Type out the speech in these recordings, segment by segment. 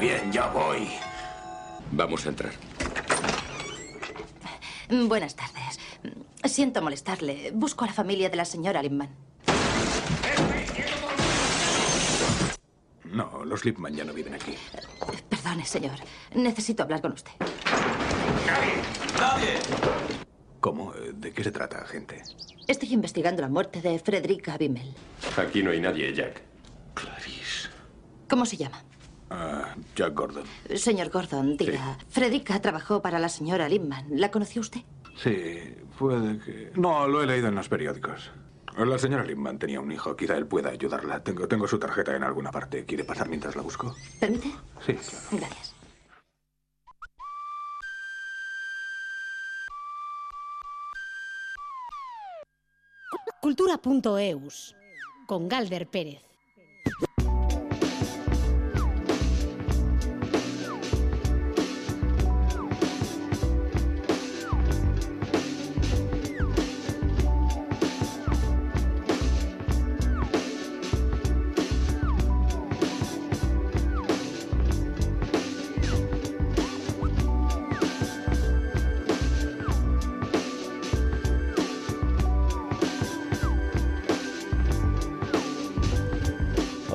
bien, ya voy. Vamos a entrar. Buenas tardes. Siento molestarle. Busco a la familia de la señora Lipman. No, los Lipman ya no viven aquí. Perdone, señor. Necesito hablar con usted. ¡Nadie! ¿Cómo? ¿De qué se trata, agente? Estoy investigando la muerte de Frederica Bimmel. Aquí no hay nadie, Jack. Clarice. ¿Cómo se llama? Ah, Jack Gordon. Señor Gordon, diga. Frederica trabajó para la señora Lipman. ¿La conoció usted? Sí, puede que... No, lo he leído en los periódicos. La señora Lipman tenía un hijo. Quizá él pueda ayudarla. Tengo, tengo su tarjeta en alguna parte. ¿Quiere pasar mientras la busco? ¿Permite? Sí, claro. Gracias. Cultura.eus con Galder Pérez.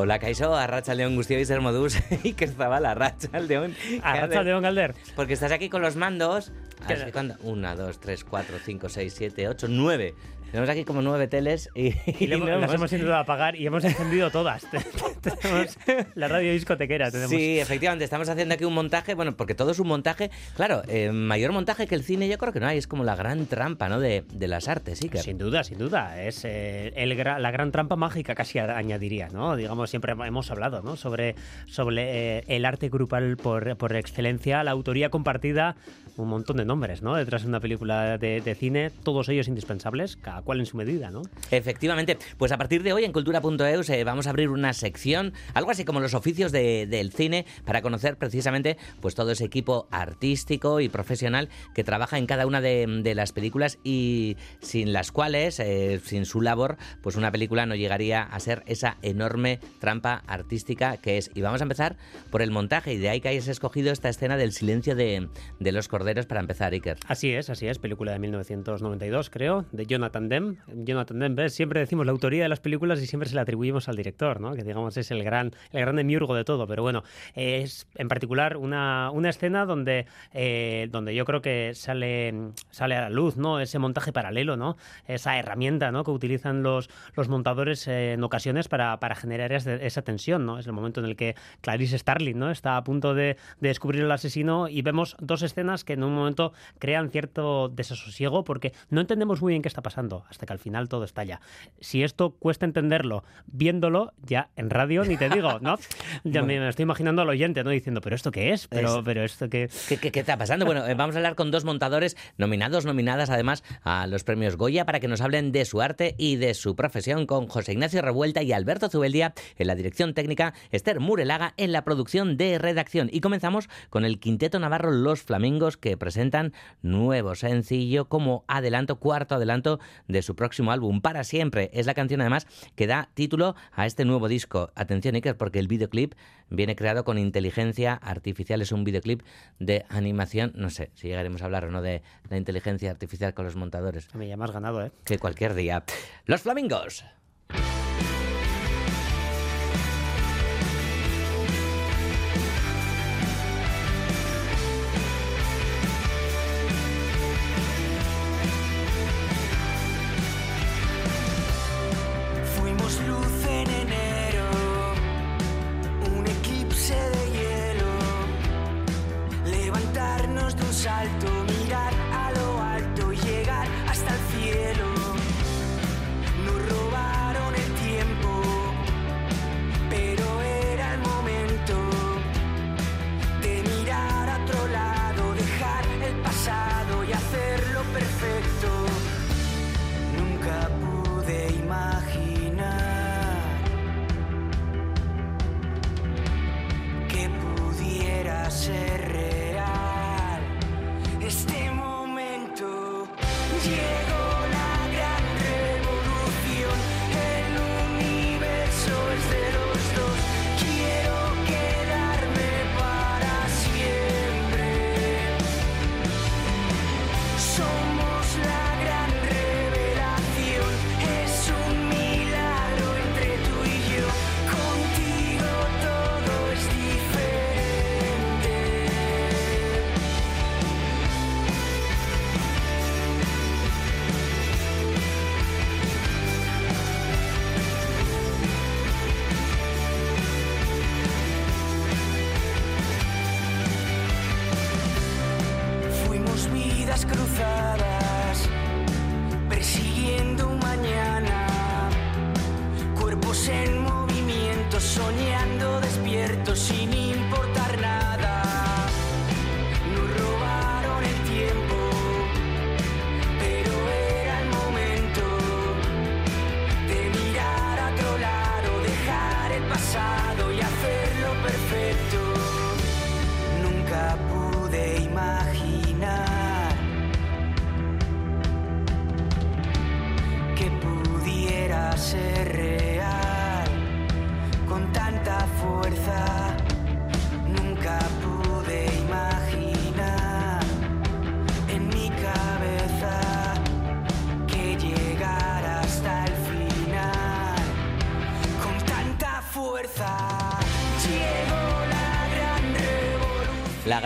Hola, Kaiso, Arratsaldeon guztioi zer moduz, Iker Arratsaldeon. Arratsaldeon, Galder. Porque estás aquí con los mandos. Así cuando, una, dos, tres, cuatro, cinco, seis, siete, ocho, nueve. Tenemos aquí como nueve teles y, Y le hemos- no las hemos- intentado apagar y hemos encendido todas. tenemos la radio discotequera. Tenemos. Sí, efectivamente, estamos haciendo aquí un montaje, bueno, porque todo es un montaje, claro, eh, mayor montaje que el cine yo creo que no hay, es como la gran trampa, ¿no?, de, de las artes, Iker. Sin duda, sin duda. Es eh, el gra- la gran trampa mágica, casi añadiría, ¿no? Digamos, siempre hemos hablado, ¿no? Sobre, sobre eh, el arte grupal por, por excelencia, la autoría compartida, un montón de nombres, ¿no? Detrás de una película de, de cine, todos ellos indispensables, cada cual en su medida, ¿no? Efectivamente, pues a partir de hoy en cultura.eus eh, vamos a abrir una sección, algo así como los oficios de- del cine, para conocer precisamente pues todo ese equipo artístico y profesional que trabaja en cada una de, de las películas y sin las cuales, eh, sin su labor, pues una película no llegaría a ser esa enorme trampa artística que es. Y vamos a empezar por el montaje y de ahí que hayas escogido esta escena del silencio de, de los corderos para empezar, Iker. Así es, así es, película de 1992, creo, de Jonathan Demme. Jonathan Demme, ¿ves? siempre decimos la autoría de las películas y siempre se la atribuimos al director, ¿no? Que digamos es el gran, el gran demiurgo de todo, pero bueno, es en particular una, una escena donde, eh, donde yo creo que sale, sale a la luz, ¿no? Ese montaje paralelo, ¿no? Esa herramienta, ¿no? Que utilizan los, los montadores eh, en ocasiones para, para generar esa, esa tensión, ¿no? Es el momento en el que Clarice Starling, ¿no? Está a punto de, de descubrir al asesino y vemos dos escenas que en un momento crean cierto desasosiego porque no entendemos muy bien qué está pasando hasta que al final todo estalla. Si esto cuesta entenderlo viéndolo, ya en radio ni te digo, ¿no? Ya me, me estoy imaginando al oyente, ¿no? Diciendo, ¿pero esto qué es? Pero, Es- pero esto qué... ¿Qué, qué, qué está pasando? Bueno, eh, vamos a hablar con dos montadores nominados, nominadas además a los premios Goya para que nos hablen de su arte y de su profesión con José Ignacio Revuelta y Alberto Zubeldia en la dirección técnica, Esther Murelaga en la producción de redacción. Y comenzamos con el quinteto navarro Los Flamingos que presentan nuevo sencillo como adelanto, cuarto adelanto de su próximo álbum. Para siempre es la canción además que da título a este nuevo disco. Atención Iker porque el videoclip viene creado con inteligencia artificial. Es un videoclip de animación. No sé si llegaremos a hablar o no de la inteligencia artificial con los montadores. Me llamas ganado, ¿eh? Que cualquier día. Los Flamingos.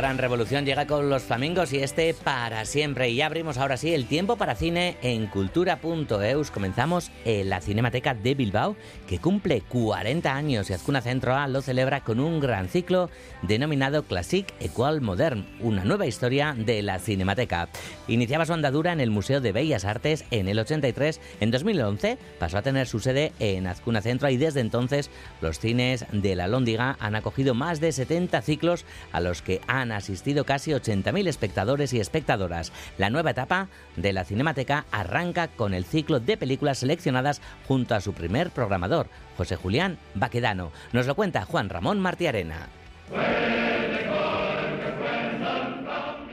Gran revolución llega con los flamingos y este para siempre. Y abrimos ahora sí el tiempo para cine en cultura.eus. Comenzamos en la Cinemateca de Bilbao, que cumple 40 años y Azcuna Centro A lo celebra con un gran ciclo denominado Classic Equal Modern, una nueva historia de la Cinemateca. Iniciaba su andadura en el Museo de Bellas Artes en el 83. En 2011 pasó a tener su sede en Azcuna Centro y desde entonces los cines de la Lóndiga han acogido más de 70 ciclos a los que han asistido casi 80.000 espectadores y espectadoras. La nueva etapa de la Cinemateca arranca con el ciclo de películas seleccionadas junto a su primer programador, José Julián Baquedano. Nos lo cuenta Juan Ramón Martiarena.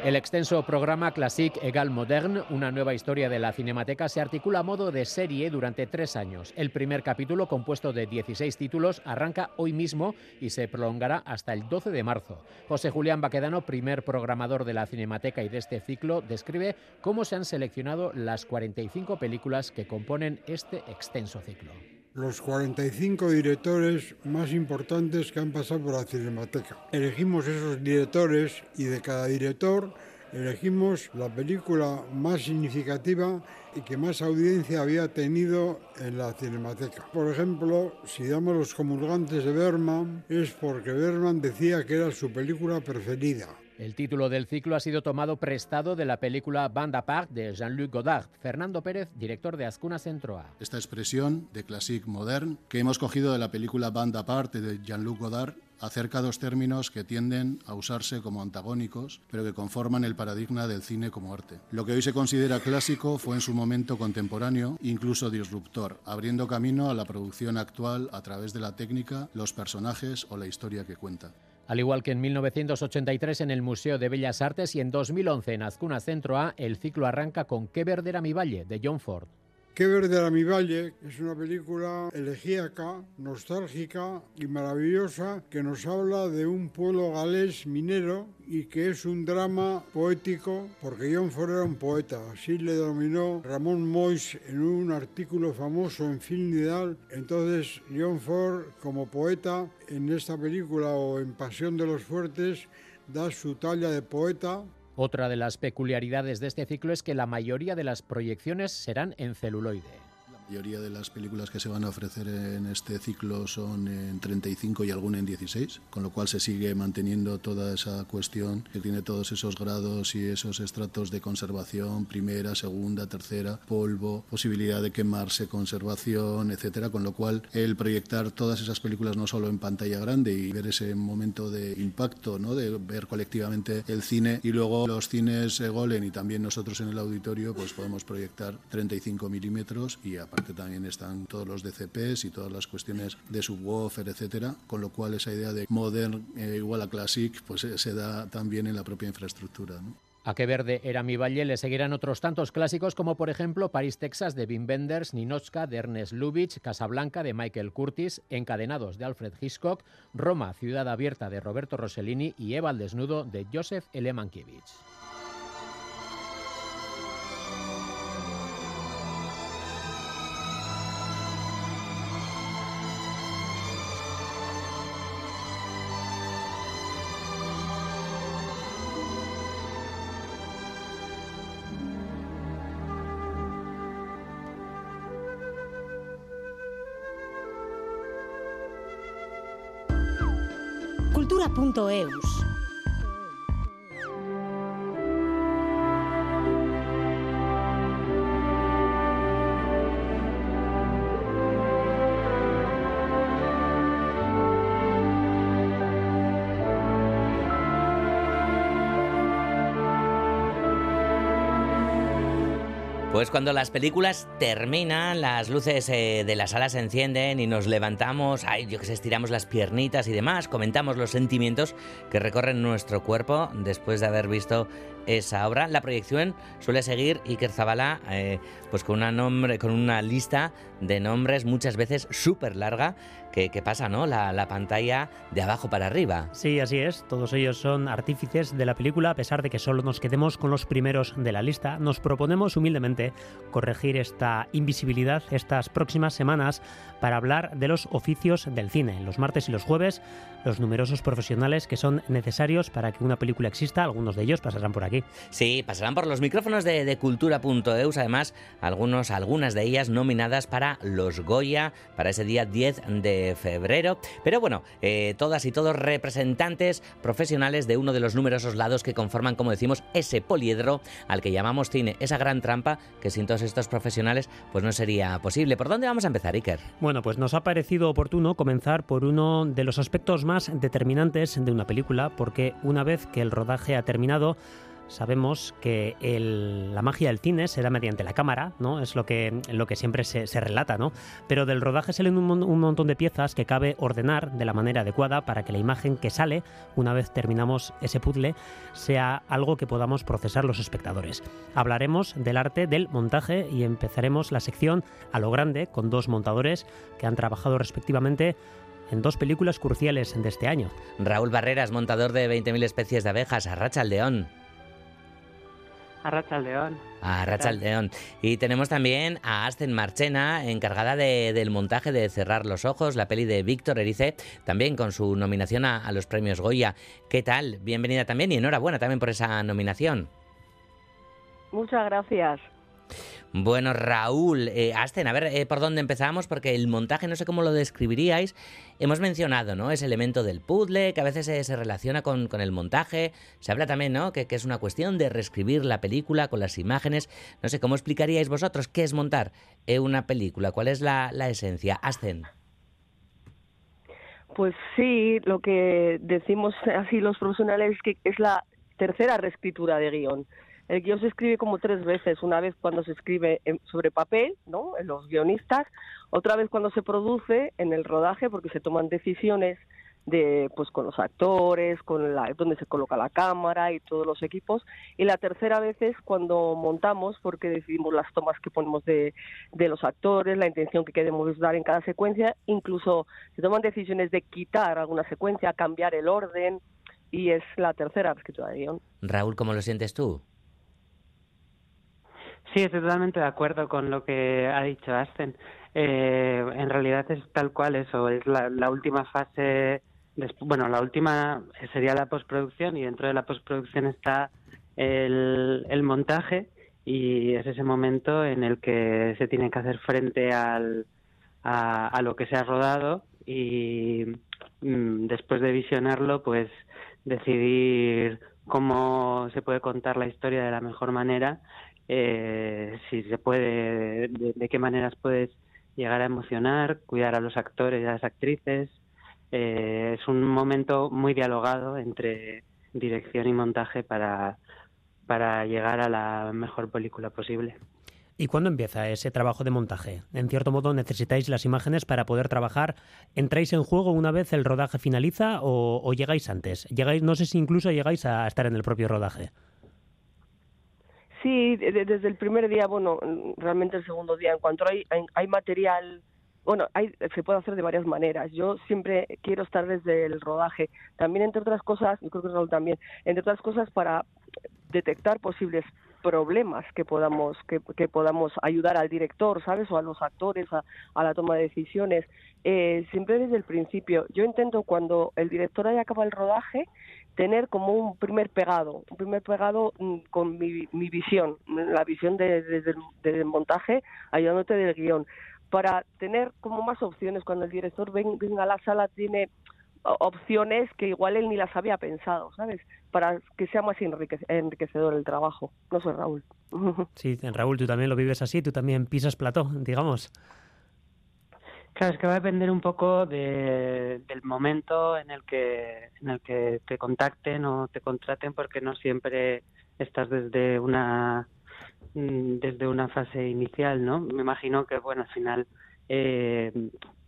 El extenso programa Classic Egal Modern, una nueva historia de la Cinemateca, se articula a modo de serie durante tres años. El primer capítulo, compuesto de 16 títulos, arranca hoy mismo y se prolongará hasta el 12 de marzo. José Julián Baquedano, primer programador de la Cinemateca y de este ciclo, describe cómo se han seleccionado las 45 películas que componen este extenso ciclo los 45 directores más importantes que han pasado por la Cinemateca. Elegimos esos directores y de cada director elegimos la película más significativa y que más audiencia había tenido en la Cinemateca. Por ejemplo, si damos los comulgantes de Berman, es porque Berman decía que era su película preferida. El título del ciclo ha sido tomado prestado de la película Bande Park de Jean-Luc Godard. Fernando Pérez, director de Ascuna Centroa. Esta expresión de classique modern que hemos cogido de la película Bande Apart de Jean-Luc Godard acerca dos términos que tienden a usarse como antagónicos, pero que conforman el paradigma del cine como arte. Lo que hoy se considera clásico fue en su momento contemporáneo, incluso disruptor, abriendo camino a la producción actual a través de la técnica, los personajes o la historia que cuenta. Al igual que en 1983 en el Museo de Bellas Artes y en 2011 en Azcuna Centro A, el ciclo arranca con Qué verde era mi valle, de John Ford. Qué verde era mi valle es una película elegíaca, nostálgica y maravillosa que nos habla de un pueblo galés minero y que es un drama poético porque John Ford era un poeta. Así le dominó Ramón Mois en un artículo famoso en Film Nidal. Entonces John Ford como poeta en esta película o en Pasión de los Fuertes da su talla de poeta otra de las peculiaridades de este ciclo es que la mayoría de las proyecciones serán en celuloide. La mayoría de las películas que se van a ofrecer en este ciclo son en 35 y alguna en 16, con lo cual se sigue manteniendo toda esa cuestión que tiene todos esos grados y esos estratos de conservación, primera, segunda, tercera, polvo, posibilidad de quemarse, conservación, etcétera, con lo cual el proyectar todas esas películas no solo en pantalla grande y ver ese momento de impacto, ¿no? de ver colectivamente el cine y luego los cines Golen y también nosotros en el auditorio pues podemos proyectar 35 milímetros y a también están todos los DCPs y todas las cuestiones de subwoofer, etcétera, con lo cual esa idea de modern eh, igual a classic pues eh, se da también en la propia infraestructura. A qué verde era mi valle le seguirán otros tantos clásicos como por ejemplo París, Texas de Wim Wenders, Ninochka de Ernest Lubitsch, Casablanca de Michael Curtis, Encadenados de Alfred Hitchcock, Roma, Ciudad Abierta de Roberto Rossellini y Eva al Desnudo de Joseph L. Mankiewicz. cultura.eus. Pues cuando las películas terminan, las luces eh, de la sala se encienden y nos levantamos, ay, yo que sé, estiramos las piernitas y demás, comentamos los sentimientos que recorren nuestro cuerpo después de haber visto esa obra. La proyección suele seguir Iker Zabala eh, pues con una, nombre, con una lista de nombres muchas veces súper larga que, que, pasa ¿no? La, la, pantalla de abajo para arriba. Sí, así es. Todos ellos son artífices de la película, a pesar de que solo nos quedemos con los primeros de la lista. Nos proponemos humildemente corregir esta invisibilidad estas próximas semanas para hablar de los oficios del cine. Los martes y los jueves, los numerosos profesionales que son necesarios para que una película exista. Algunos de ellos pasarán por aquí. Sí, pasarán por los micrófonos de, de cultura.eus. Además, algunos, algunas de ellas nominadas para los Goya, para ese día 10 de febrero. Pero bueno, eh, todas y todos representantes profesionales de uno de los numerosos lados que conforman, como decimos, ese poliedro al que llamamos cine. Esa gran trampa que sin todos estos profesionales pues no sería posible. ¿Por dónde vamos a empezar, Iker? Bueno, pues nos ha parecido oportuno comenzar por uno de los aspectos más determinantes de una película, porque una vez que el rodaje ha terminado, sabemos que la magia del cine se da mediante la cámara, ¿no? Es lo que, lo que siempre se, relata, ¿no? Pero del rodaje salen un, montón de piezas que cabe ordenar de la manera adecuada para que la imagen que sale, una vez terminamos ese puzzle, sea algo que podamos procesar los espectadores. Hablaremos del arte del montaje y empezaremos la sección a lo grande con dos montadores que han trabajado respectivamente en dos películas cruciales de este año. Raúl Barreras, montador de 20.000 especies de abejas, Arracha al León. A Rachaldeón. A Rachaldeón. Y tenemos también a Asten Marchena, encargada de, del montaje de Cerrar los Ojos, la peli de Víctor Erice, también con su nominación a, a, los premios Goya. ¿Qué tal? Bienvenida también y enhorabuena también por esa nominación. Muchas gracias. Bueno, Raúl, eh, Asten, a ver eh, por dónde empezamos, porque el montaje, no sé cómo lo describiríais. Hemos mencionado, ¿no? Ese elemento del puzzle, que a veces se, se relaciona con, el montaje. Se habla también, ¿no? Que, que, es una cuestión de reescribir la película con las imágenes. No sé, ¿cómo explicaríais vosotros qué es montar eh, una película? ¿Cuál es la, la esencia? Asten. Pues sí, lo que decimos así los profesionales es que es la tercera reescritura de guion. El guion se escribe como tres veces, una vez cuando se escribe en, sobre papel, ¿no? En los guionistas, otra vez cuando se produce en el rodaje, porque se toman decisiones de, pues, con los actores, con la, donde se coloca la cámara y todos los equipos, y la tercera vez es cuando montamos, porque decidimos las tomas que ponemos de, de los actores, la intención que queremos dar en cada secuencia, incluso se toman decisiones de quitar alguna secuencia, cambiar el orden, y es la tercera escritura de guion. Raúl, ¿cómo lo sientes tú? Sí, estoy totalmente de acuerdo con lo que ha dicho Asten. Eh, en realidad es tal cual eso, es la, la última fase, bueno, la última sería la postproducción y dentro de la postproducción está el, montaje y es ese momento en el que se tiene que hacer frente al, a, a lo que se ha rodado y mm, después de visionarlo, pues decidir cómo se puede contar la historia de la mejor manera eh, si se puede, de, qué maneras puedes llegar a emocionar, cuidar a los actores y a las actrices. Eh, es un momento muy dialogado entre dirección y montaje para, para llegar a la mejor película posible. ¿Y cuándo empieza ese trabajo de montaje? En cierto modo necesitáis las imágenes para poder trabajar. ¿Entráis en juego una vez el rodaje finaliza o, o llegáis antes? Llegáis, no sé si incluso llegáis a estar en el propio rodaje. Sí, desde el primer día, bueno, realmente el segundo día, en cuanto hay, hay, material, bueno, hay, se puede hacer de varias maneras. Yo siempre quiero estar desde el rodaje. También, entre otras cosas, creo que Raúl también, entre otras cosas, para detectar posibles problemas que podamos que, que, podamos ayudar al director, ¿sabes? O a los actores a, a la toma de decisiones. Eh, siempre desde el principio. Yo intento cuando el director haya acabado el rodaje tener como un primer pegado, un primer pegado mm, con mi, mi visión, la visión de, de, de montaje, ayudándote del guion, para tener como más opciones cuando el director ven, venga a la sala tiene opciones que igual él ni las había pensado, ¿sabes? Para que sea más enriquecedor el trabajo. No sé, Raúl. Sí, Raúl, tú también lo vives así, tú también pisas plató, digamos. Claro, es que va a depender un poco de, del momento en el que en el que te contacten o te contraten, porque no siempre estás desde una desde una fase inicial, ¿no? Me imagino que bueno, al final eh,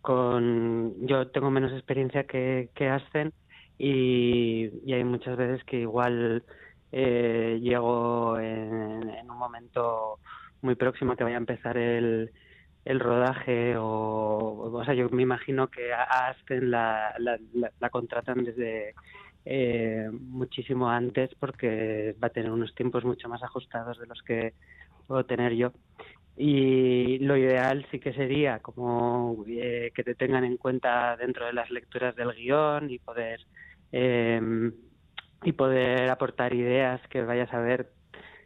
con yo tengo menos experiencia que, que Ascen y, hay muchas veces que igual eh, llego en, un momento muy próximo que vaya a empezar el, el rodaje o, o sea, yo me imagino que a la, la- la contratan desde eh, muchísimo antes porque va a tener unos tiempos mucho más ajustados de los que puedo tener yo. Y lo ideal sí que sería como eh, que te tengan en cuenta dentro de las lecturas del guion y poder eh, y poder aportar ideas que vayas a ver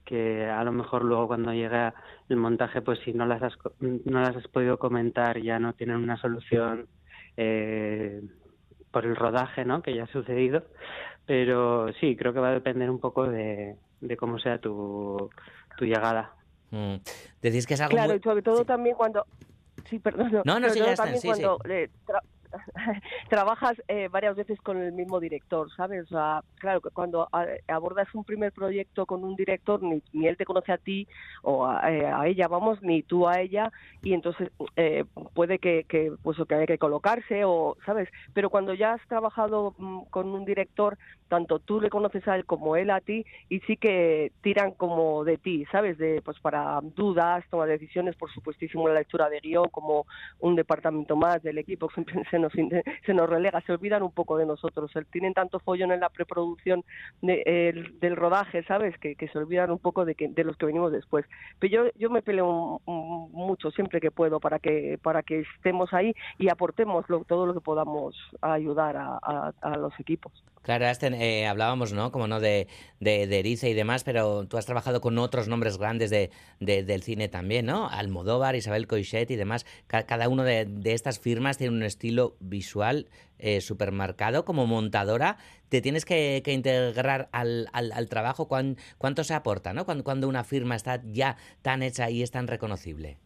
que a lo mejor luego cuando llega el montaje pues si no las has, no las has podido comentar ya no tienen una solución eh, por el rodaje ¿no? que ya ha sucedido pero sí creo que va a depender un poco de, de cómo sea tu, tu llegada Mm. Decís que es algo Claro, muy- y sobre todo también cuando... Sí, perdón. No, no, sobre sí, ya sí, cuando eh, tra- trabajas eh, varias veces con el mismo director, ¿sabes? O sea, claro, que cuando abordas un primer proyecto con un director, ni, ni él te conoce a ti o a, eh, a ella, vamos, ni tú a ella, y entonces eh, puede que, que, pues, que haya que colocarse, o, ¿sabes? Pero cuando ya has trabajado mm, con un director, tanto tú le conoces a él como él a ti, y sí que tiran como de ti, ¿sabes? De, pues para dudas, toma de decisiones, por supuestísimo la lectura de guion, como un departamento más del equipo, siempre se nos, se nos relega, se olvidan un poco de nosotros. Tienen tanto follón en la preproducción de- el- del rodaje, ¿sabes? Que, se olvidan un poco de, que, de los que venimos después. Pero yo, yo me peleo mucho siempre que puedo para que, para que estemos ahí y aportemos lo- todo lo que podamos ayudar a, a- a los equipos. Claro, eh, hablábamos, ¿no? Como no de, de, de y demás, pero tú has trabajado con otros nombres grandes de, de- del cine también, ¿no? Almodóvar, Isabel Coixet y demás. Ca- cada uno de, estas firmas tiene un estilo visual eh, supermarcado. Como montadora, te tienes que, que integrar al, al, al trabajo. ¿Cuán- ¿Cuánto se aporta, ¿no? Cuando, cuando una firma está ya tan hecha y es tan reconocible.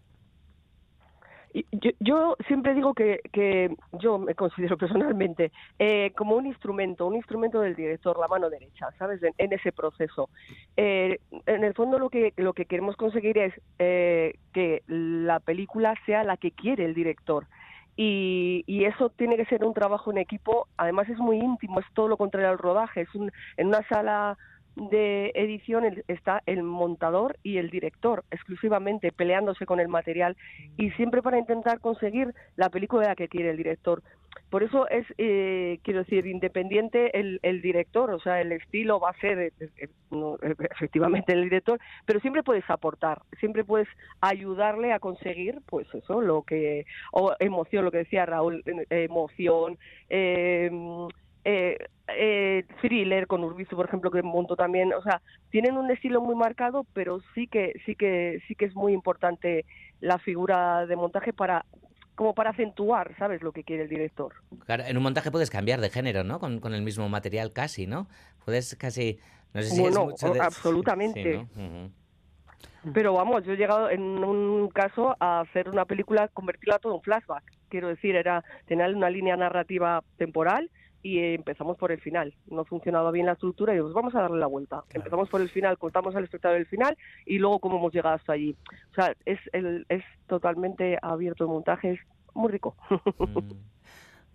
Yo, yo siempre digo que, que yo me considero personalmente eh, como un instrumento, un instrumento del director, la mano derecha, ¿sabes? En, en ese proceso. Eh, en el fondo lo que lo que queremos conseguir es eh, que la película sea la que quiere el director. Y, y eso tiene que ser un trabajo en equipo. Además es muy íntimo, es todo lo contrario al rodaje. Es un, en una sala de edición está el montador y el director exclusivamente peleándose con el material y siempre para intentar conseguir la película que quiere el director. Por eso es, eh, quiero decir, independiente el, el director, o sea, el estilo va a ser eh, eh, eh, efectivamente el director, pero siempre puedes aportar, siempre puedes ayudarle a conseguir, pues eso, lo que, o emoción, lo que decía Raúl, emoción, eh, eh, eh, thriller con Urbizu, por ejemplo, que monto también, o sea, tienen un estilo muy marcado, pero sí que sí que sí que es muy importante la figura de montaje para como para acentuar, ¿sabes? Lo que quiere el director. Claro, en un montaje puedes cambiar de género, ¿no? Con, con el mismo material casi, ¿no? Puedes casi... No sé si es Bueno, mucho de- absolutamente. Sí, ¿no? Ujú. Pero vamos, yo he llegado en un caso a hacer una película, convertirla todo en flashback. Quiero decir, era tener una línea narrativa temporal y empezamos por el final. No funcionaba bien la estructura y dijimos, vamos a darle la vuelta. Empezamos por el final, contamos al espectador el final y luego cómo hemos llegado hasta allí. O sea, es, el, es totalmente abierto el montaje, es muy rico.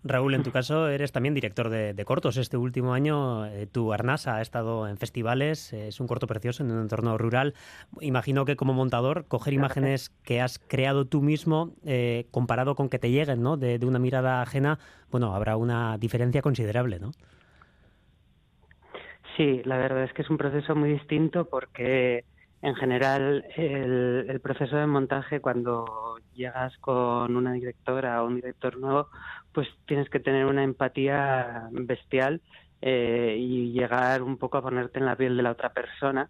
Raúl, en tu caso eres también director de, de cortos. Este último año eh, tu Arnasa ha estado en festivales, es un corto precioso en un entorno rural. Imagino que como montador, coger imágenes que has creado tú mismo, eh, comparado con que te lleguen ¿no? de, de una mirada ajena, bueno, habrá una diferencia considerable, ¿no? Sí, la verdad es que es un proceso muy distinto porque en general el, el proceso de montaje cuando llegas con una directora o un director nuevo, pues tienes que tener una empatía bestial eh, y llegar un poco a ponerte en la piel de la otra persona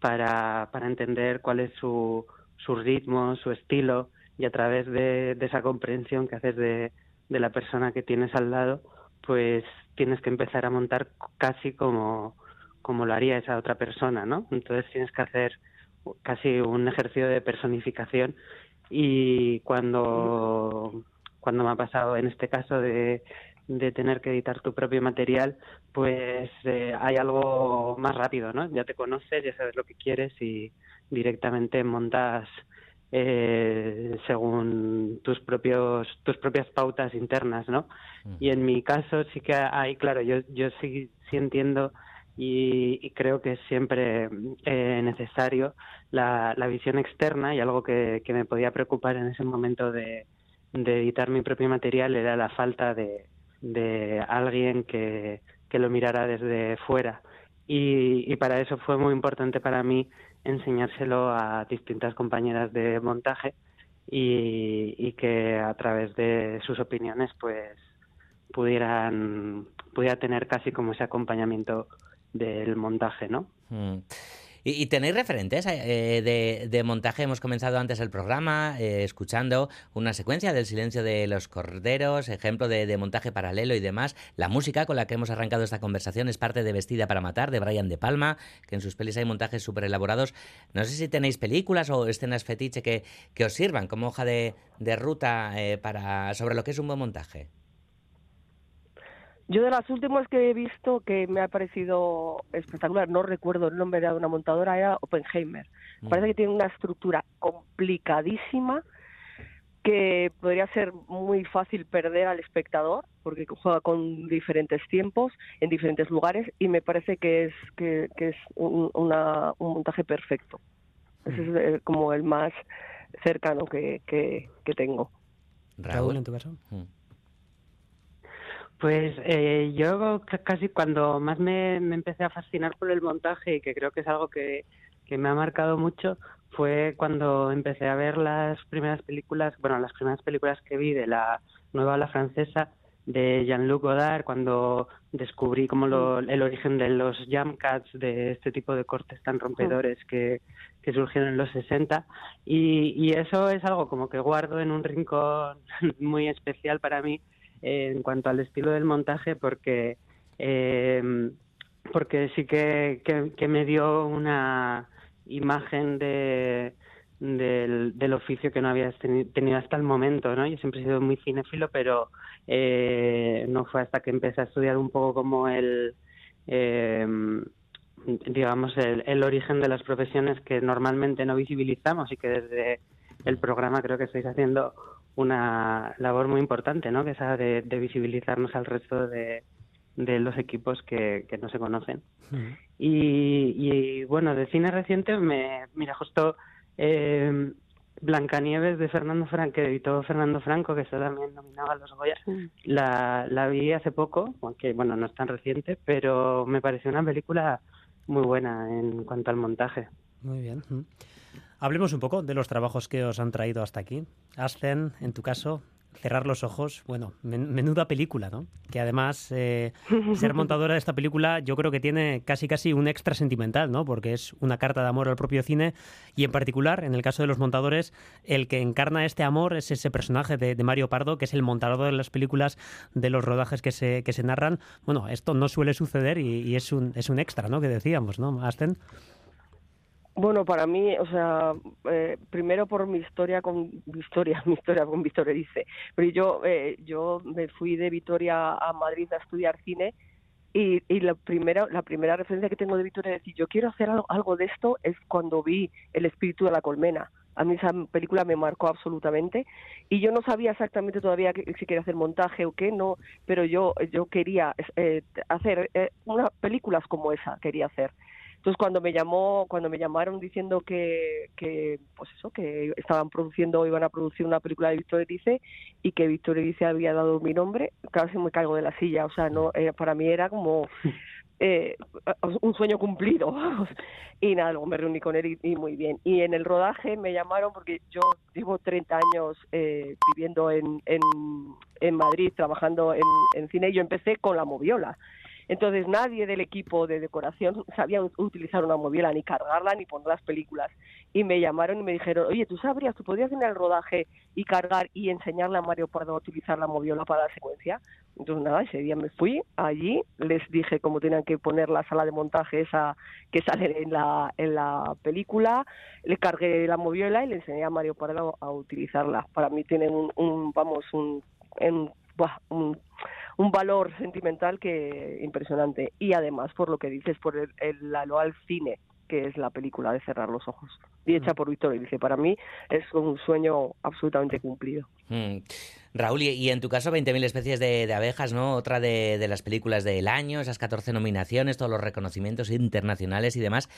para, para entender cuál es su, su ritmo, su estilo y a través de, de esa comprensión que haces de, de la persona que tienes al lado, pues tienes que empezar a montar casi como, como lo haría esa otra persona, ¿no? Entonces tienes que hacer casi un ejercicio de personificación y cuando, cuando me ha pasado en este caso de, de tener que editar tu propio material, pues eh, hay algo más rápido, ¿no? Ya te conoces, ya sabes lo que quieres y directamente montas eh, según tus propios tus propias pautas internas, ¿no? Y en mi caso sí que hay, claro, yo yo sí, sí entiendo y, y creo que es siempre eh, necesario la, la visión externa y algo que, que me podía preocupar en ese momento de, de editar mi propio material era la falta de, de alguien que, que lo mirara desde fuera. Y, y para eso fue muy importante para mí enseñárselo a distintas compañeras de montaje y, y que a través de sus opiniones pues pudieran pudiera tener casi como ese acompañamiento del montaje, ¿no? Mm. ¿Y, tenéis referentes eh, de, de montaje? Hemos comenzado antes el programa eh, escuchando una secuencia del silencio de los corderos, ejemplo de, de montaje paralelo y demás. La música con la que hemos arrancado esta conversación es parte de Vestida para Matar, de Brian De Palma, que en sus pelis hay montajes súper elaborados. No sé si tenéis películas o escenas fetiche que, que os sirvan como hoja de, de ruta eh, para sobre lo que es un buen montaje. Yo de las últimas que he visto que me ha parecido espectacular, no recuerdo el nombre de una montadora, era Oppenheimer. Mm. Parece que tiene una estructura complicadísima que podría ser muy fácil perder al espectador porque juega con diferentes tiempos en diferentes lugares y me parece que es que, que es un, una- un montaje perfecto. Ese es eh, como el más cercano que, que, que tengo. Raúl, en tu caso. Pues eh, yo ca- casi cuando más me, me empecé a fascinar por el montaje y que creo que es algo que, que me ha marcado mucho fue cuando empecé a ver las primeras películas, bueno, las primeras películas que vi de la nueva ola francesa de Jean-Luc Godard, cuando descubrí como lo- el origen de los jam cuts, de este tipo de cortes tan rompedores que, que surgieron en los 60. Y, y eso es algo como que guardo en un rincón muy especial para mí en cuanto al estilo del montaje, porque, eh, porque sí que, que, me dio una imagen de, del, del oficio que no había teni- tenido hasta el momento, ¿no? Yo siempre he sido muy cinéfilo, pero eh, no fue hasta que empecé a estudiar un poco como el, eh, digamos, el origen de las profesiones que normalmente no visibilizamos y que desde el programa creo que estáis haciendo una labor muy importante, ¿no? Que es la de, de visibilizarnos al resto de, de los equipos que, que no se conocen. Y, y, bueno, de cine reciente, me, mira, justo eh, Blancanieves de Fernando Franco, que editó Fernando Franco, que está también nominado a los Goya, la, la vi hace poco, aunque bueno, no es tan reciente, pero me pareció una película muy buena en cuanto al montaje. Muy bien. Hablemos un poco de los trabajos que os han traído hasta aquí. Ascen, en tu caso, cerrar los ojos, bueno, men- menuda película, ¿no? Que además, eh, ser montadora de esta película yo creo que tiene casi casi un extra sentimental, ¿no? Porque es una carta de amor al propio cine y en particular, en el caso de los montadores, el que encarna este amor es ese personaje de, Mario Pardo, que es el montador de las películas, de los rodajes que se, que se narran. Bueno, esto no suele suceder y, es, un, es un extra, ¿no? Que decíamos, ¿no? Ascen. Bueno, para mí, o sea, eh, primero por mi historia con mi historia, mi historia con Victoria dice, pero yo eh, yo me fui de Vitoria a Madrid a estudiar cine y, la primera la primera referencia que tengo de Vitoria de decir yo quiero hacer algo, algo de esto es cuando vi El espíritu de la colmena. A mí esa película me marcó absolutamente y yo no sabía exactamente todavía si quería hacer montaje o qué, no, pero yo yo quería eh, hacer eh, una películas como esa quería hacer. Entonces cuando me llamó, cuando me llamaron diciendo que, que pues eso, que estaban produciendo, iban a producir una película de Víctor Erice y que Víctor Erice había dado mi nombre, casi me caigo de la silla. O sea, no, eh, para mí era como eh, un sueño cumplido. y nada, luego me reuní con él y, y muy bien. Y en el rodaje me llamaron porque yo llevo 30 años eh, viviendo en, en, en Madrid, trabajando en, en cine y yo empecé con la moviola. Entonces nadie del equipo de decoración sabía utilizar una moviola, ni cargarla, ni poner las películas. Y me llamaron y me dijeron, oye, ¿tú sabrías, tú podrías venir al rodaje y cargar y enseñarle a Mario Pardo a utilizar la moviola para la secuencia? Entonces nada, ese día me fui allí, les dije cómo tenían que poner la sala de montaje esa que sale en la, en la película, le cargué la moviola y le enseñé a Mario Pardo a utilizarla. Para mí tienen un, un vamos, un, buah, un, un valor sentimental que impresionante y además por lo que dices por el, el halo al cine que es la película de Cerrar los Ojos. Y hecha por Víctor dice, para mí es un sueño absolutamente cumplido. Mm. Raúl, y- y en tu caso 20.000 especies de, de abejas, ¿no? Otra de, de las películas del año, esas 14 nominaciones, todos los reconocimientos internacionales y demás.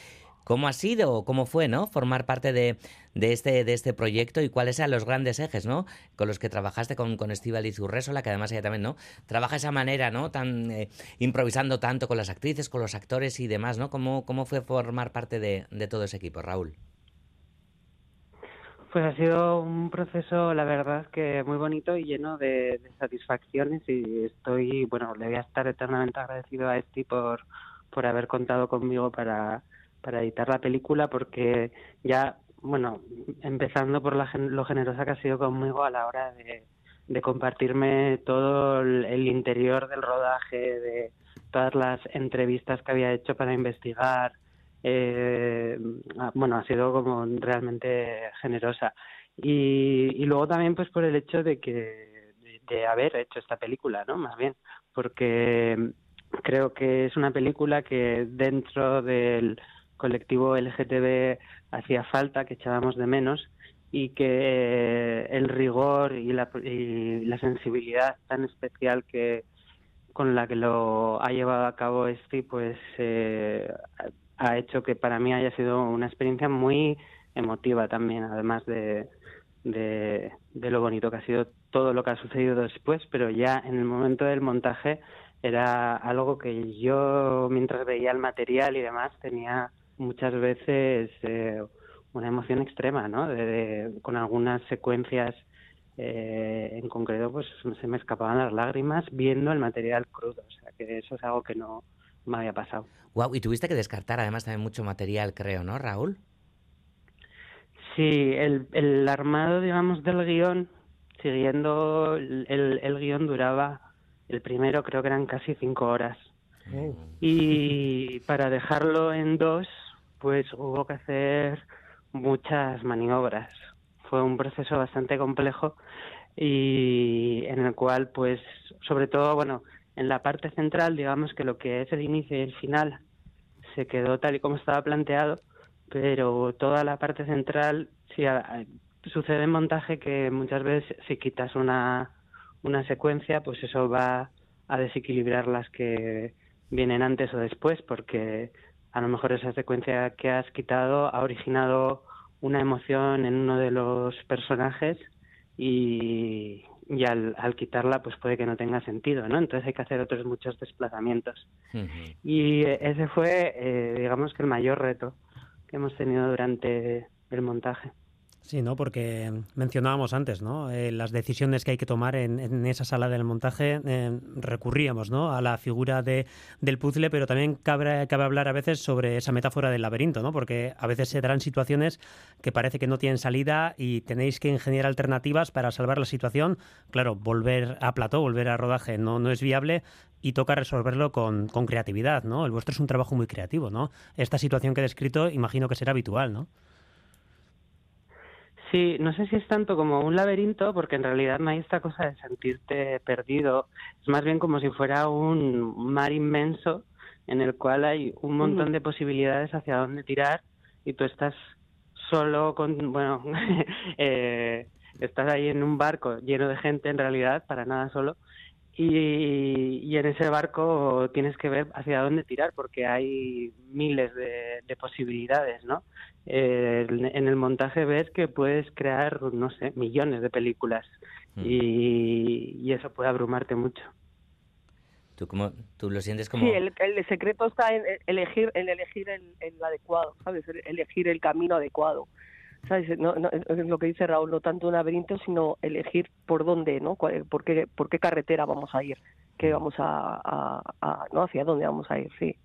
¿Cómo ha sido o cómo fue, ¿no? Formar parte de, de este, de este proyecto y cuáles eran los grandes ejes, ¿no? Con los que trabajaste con, con Estíbaliz Urresola, que además ella también, ¿no? Trabaja esa manera, ¿no? Tan eh, improvisando tanto con las actrices, con los actores y demás, ¿no? ¿Cómo, cómo fue formar parte de, de todo ese equipo, Raúl? Pues ha sido un proceso, la verdad, que muy bonito y lleno de, de satisfacciones y estoy, bueno, le voy a estar eternamente agradecido a Esti por, por haber contado conmigo para, para editar la película porque ya, bueno, empezando por la, lo generosa que ha sido conmigo a la hora de, compartirme todo el, interior del rodaje, de todas las entrevistas que había hecho para investigar, eh, ah, bueno, ha sido como realmente generosa. Y, y luego también pues por el hecho de que de haber hecho esta película, ¿no? Más bien, porque creo que es una película que dentro del colectivo LGTB hacía falta, que echábamos de menos y que el rigor y la, y la sensibilidad tan especial que con la que lo ha llevado a cabo este pues eh, ha hecho que para mí haya sido una experiencia muy emotiva también, además de, de, de lo bonito que ha sido todo lo que ha sucedido después, pero ya en el momento del montaje era algo que yo mientras veía el material y demás tenía muchas veces eh, una emoción extrema, ¿no? De- de- con algunas secuencias eh, en concreto, pues se me escapaban las lágrimas viendo el material crudo, o sea que eso es algo que no me había pasado. Wow, y tuviste que descartar además también mucho material, creo, ¿no, Raúl? Sí, el, el armado, digamos, del guion, siguiendo el, el, el guion duraba, el primero creo que eran casi cinco horas. Y para dejarlo en dos, pues hubo que hacer muchas maniobras. Fue un proceso bastante complejo y en el cual, pues, sobre todo, bueno, en la parte central, digamos que lo que es el inicio y el final se quedó tal y como estaba planteado, pero toda la parte central, sí, sucede en montaje que muchas veces si quitas una, una secuencia, pues eso va a desequilibrar las que vienen antes o después, porque a lo mejor esa secuencia que has quitado ha originado una emoción en uno de los personajes y, y al, al quitarla pues puede que no tenga sentido, ¿no? Entonces hay que hacer otros muchos desplazamientos. Y eh, ese fue, eh, digamos que el mayor reto que hemos tenido durante el montaje. Sí, ¿no? Porque mencionábamos antes, ¿no? Eh, las decisiones que hay que tomar en, esa sala del montaje eh, recurríamos, ¿no? A la figura de, del puzzle, pero también cabe, cabe hablar a veces sobre esa metáfora del laberinto, ¿no? Porque a veces se darán situaciones que parece que no tienen salida y tenéis que ingeniar alternativas para salvar la situación. Claro, volver a plató, volver a rodaje no, no es viable y toca resolverlo con, con creatividad, ¿no? El vuestro es un trabajo muy creativo, ¿no? Esta situación que he descrito imagino que será habitual, ¿no? Sí, no sé si es tanto como un laberinto, porque en realidad no hay esta cosa de sentirte perdido. Es más bien como si fuera un mar inmenso en el cual hay un montón de posibilidades hacia dónde tirar y tú estás solo con, bueno, eh, estás ahí en un barco lleno de gente en realidad, para nada solo, y, y en ese barco tienes que ver hacia dónde tirar porque hay miles de, de posibilidades, ¿no? Eh, en el montaje ves que puedes crear, no sé, millones de películas y, y eso puede abrumarte mucho. ¿Tú, cómo, tú lo sientes como...? Sí, el, el secreto está en elegir, en elegir el, el adecuado, ¿sabes? Elegir el camino adecuado. ¿Sabes? No, no, es lo que dice Raúl, no tanto un laberinto, sino elegir por dónde, ¿no? ¿Por qué, por qué carretera vamos a ir? ¿Qué vamos a, a- a- ¿no? ¿Hacia dónde vamos a ir? Sí.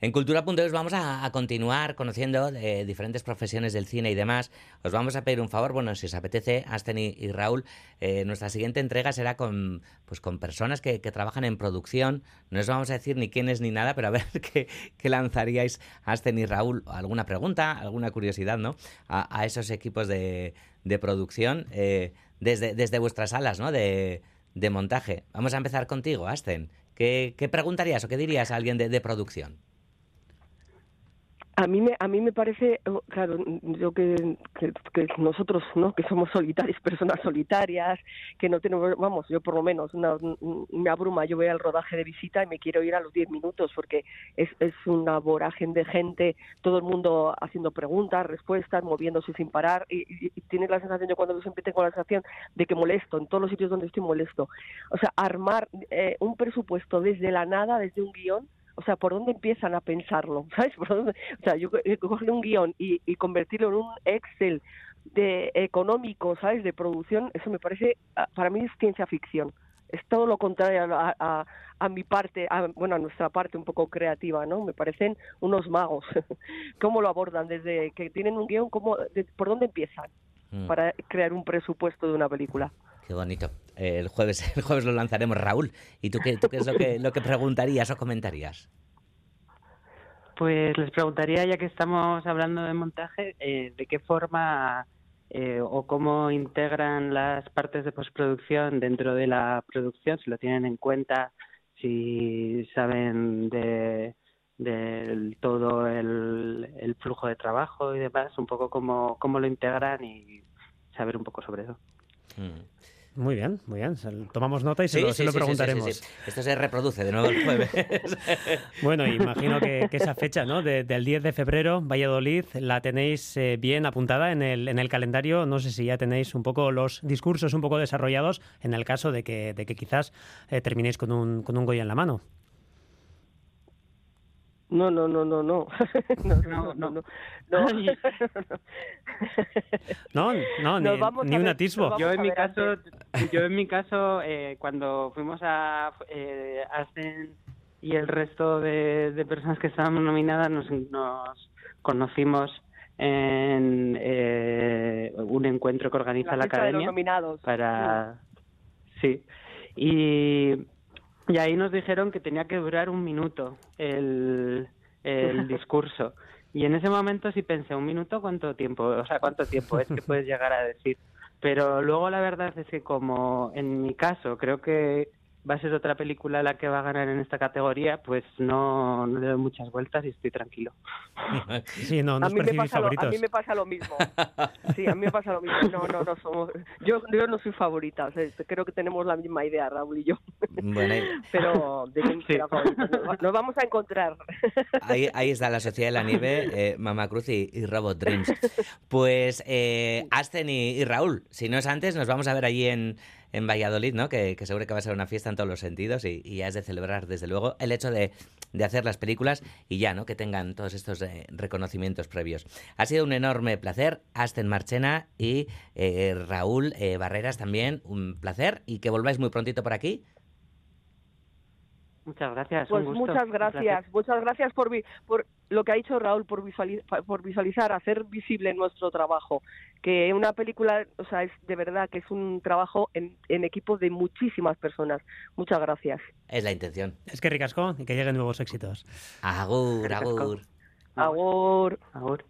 En Cultura.es vamos a, continuar conociendo eh, diferentes profesiones del cine y demás. Os vamos a pedir un favor, bueno, si os apetece, Asten y, y Raúl, eh, nuestra siguiente entrega será con, pues, con personas que, trabajan en producción. No os vamos a decir ni quiénes ni nada, pero a ver qué, lanzaríais, Asten y Raúl, alguna pregunta, alguna curiosidad, ¿no? A, esos equipos de, producción eh, desde, desde vuestras salas, ¿no? De, montaje. Vamos a empezar contigo, Asten. ¿Qué, preguntarías o qué dirías a alguien de producción? A mí me, a mí me parece, oh, claro, yo que, nosotros, ¿no? Que somos solitarios, personas solitarias, que no tenemos, vamos, yo por lo menos, una, me abruma, yo voy al rodaje de visita y me quiero ir a los 10 minutos porque es, es una vorágine de gente, todo el mundo haciendo preguntas, respuestas, moviéndose sin parar y, y- y tienes la sensación, yo cuando siempre tengo la sensación de que molesto, en todos los sitios donde estoy molesto. O sea, armar eh, un presupuesto desde la nada, desde un guion, o sea, ¿por dónde empiezan a pensarlo? ¿Sabes? ¿Por dónde? O sea, yo eh, coger un guion y, y convertirlo en un Excel de económico, ¿sabes? De producción, eso me parece, ah, para mí es ciencia ficción. Es todo lo contrario a, a- a mi parte, a- bueno, a nuestra parte un poco creativa, ¿no? Me parecen unos magos. ¿Cómo lo abordan? Desde que tienen un guion, ¿cómo, de- ¿por dónde empiezan Mm. para crear un presupuesto de una película? Qué bonito. Eh, el jueves, el jueves lo lanzaremos, Raúl. ¿Y tú qué, tú qué es lo que, lo que preguntarías o comentarías? Pues les preguntaría, ya que estamos hablando de montaje, eh, de qué forma eh, o cómo integran las partes de postproducción dentro de la producción, si lo tienen en cuenta, si saben de del todo el, el flujo de trabajo y demás, un poco cómo, cómo lo integran y saber un poco sobre eso. Muy bien, muy bien. Tomamos nota y se Sí, lo, sí, se lo preguntaremos. sí. Esto se reproduce de nuevo el jueves. Bueno, imagino que, que esa fecha, ¿no? De- del 10 de febrero, Valladolid, la tenéis eh, bien apuntada en el, en el calendario. No sé si ya tenéis un poco los discursos un poco desarrollados en el caso de que, de que quizás eh, terminéis con un, con un Goya en la mano. No, no, no, no, no. no, no, no, no. no. No, no, Nos ni, vamos ni un atisbo. Yo en mi caso, yo en mi caso, eh, cuando fuimos a eh, Asen y el resto de, de personas que estábamos nominadas, nos, nos conocimos en eh, un encuentro que organiza la, La academia nominados. para sí y y ahí nos dijeron que tenía que durar un minuto el, el discurso. Y en ese momento sí pensé, ¿un minuto cuánto tiempo? O sea, ¿cuánto tiempo es que puedes llegar a decir? Pero luego la verdad es que como en mi caso creo que va a ser otra película la que va a ganar en esta categoría, pues no, no le doy muchas vueltas y estoy tranquilo. Sí, no, no a mí, me pasa lo, a mí me pasa lo mismo. Sí, a mí me pasa lo mismo. No, no, no somos. Yo, yo no soy favorita. o sea, creo que tenemos la misma idea, Raúl y yo. Bueno, ahí- Pero de quién favorita. Nos, va- nos vamos a encontrar. Ahí, ahí está la Sociedad de la Nieve, eh, Mama Cruz y, y Robot Dreams. Pues eh, Asten y, y Raúl, si no es antes, nos vamos a ver allí en, en Valladolid, ¿no? Que, seguro que va a ser una fiesta en todos los sentidos y, y es de celebrar, desde luego, el hecho de, de hacer las películas y ya, ¿no? Que tengan todos estos eh, reconocimientos previos. Ha sido un enorme placer, Asten Marchena y eh, Raúl eh, Barreras también, un placer y que volváis muy prontito por aquí. Muchas gracias. Pues un gusto, muchas gracias, muchas gracias por, vi- por lo que ha dicho Raúl, por visualizar, hacer visible nuestro trabajo. Que una película, o sea, es de verdad que es un trabajo en, en equipo de muchísimas personas. Muchas gracias. Es la intención. Es que ricasco y que lleguen nuevos éxitos. Agur, agur. Agur. Agur.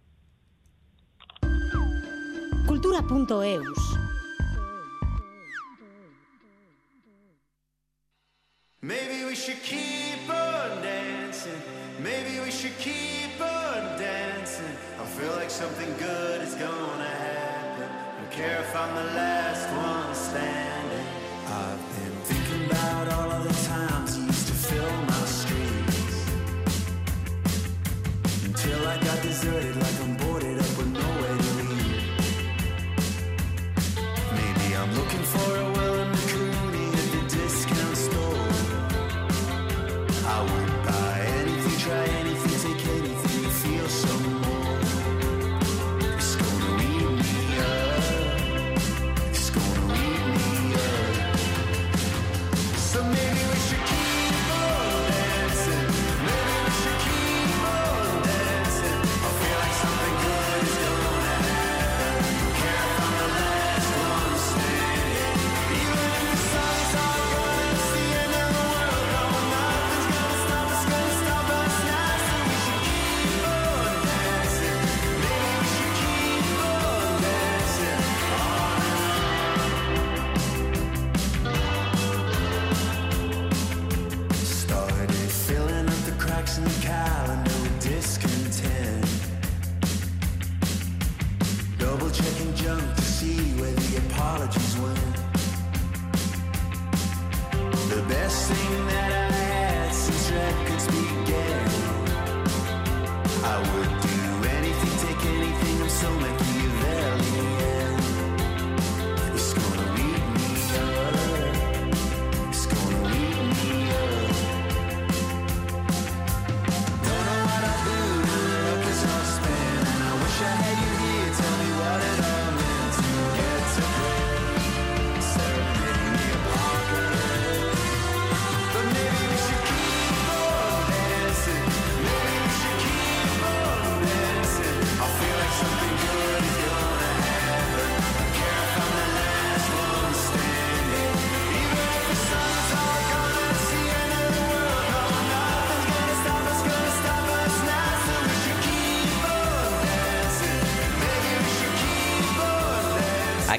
Cultura.eus. Maybe we should keep on dancing. Maybe we should keep on dancing. I feel like something good is gonna happen. Don't care if I'm the last one standing. I've been thinking about all of the times you used to fill my streets. Until I got deserted like I'm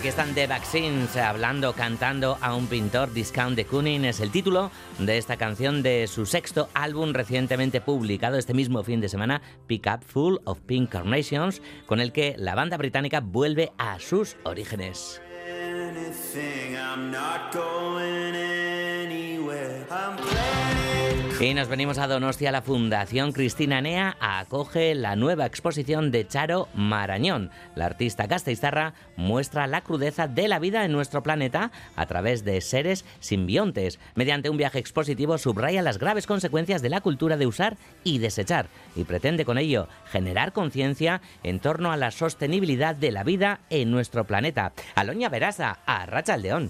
Están The Vaccines hablando, cantando a un pintor. Discount de Kooning es el título de esta canción de su sexto álbum recientemente publicado este mismo fin de semana, Pick Up Full of Pink Carnations, con el que la banda británica vuelve a sus orígenes. Y nos venimos a Donostia. La Fundación Cristina Nea acoge la nueva exposición de Charo Marañón. La artista gasteiztarra muestra la crudeza de la vida en nuestro planeta a través de seres simbiontes. Mediante un viaje expositivo subraya las graves consecuencias de la cultura de usar y desechar y pretende con ello generar conciencia en torno a la sostenibilidad de la vida en nuestro planeta. Aloña Verasa, a Racha León.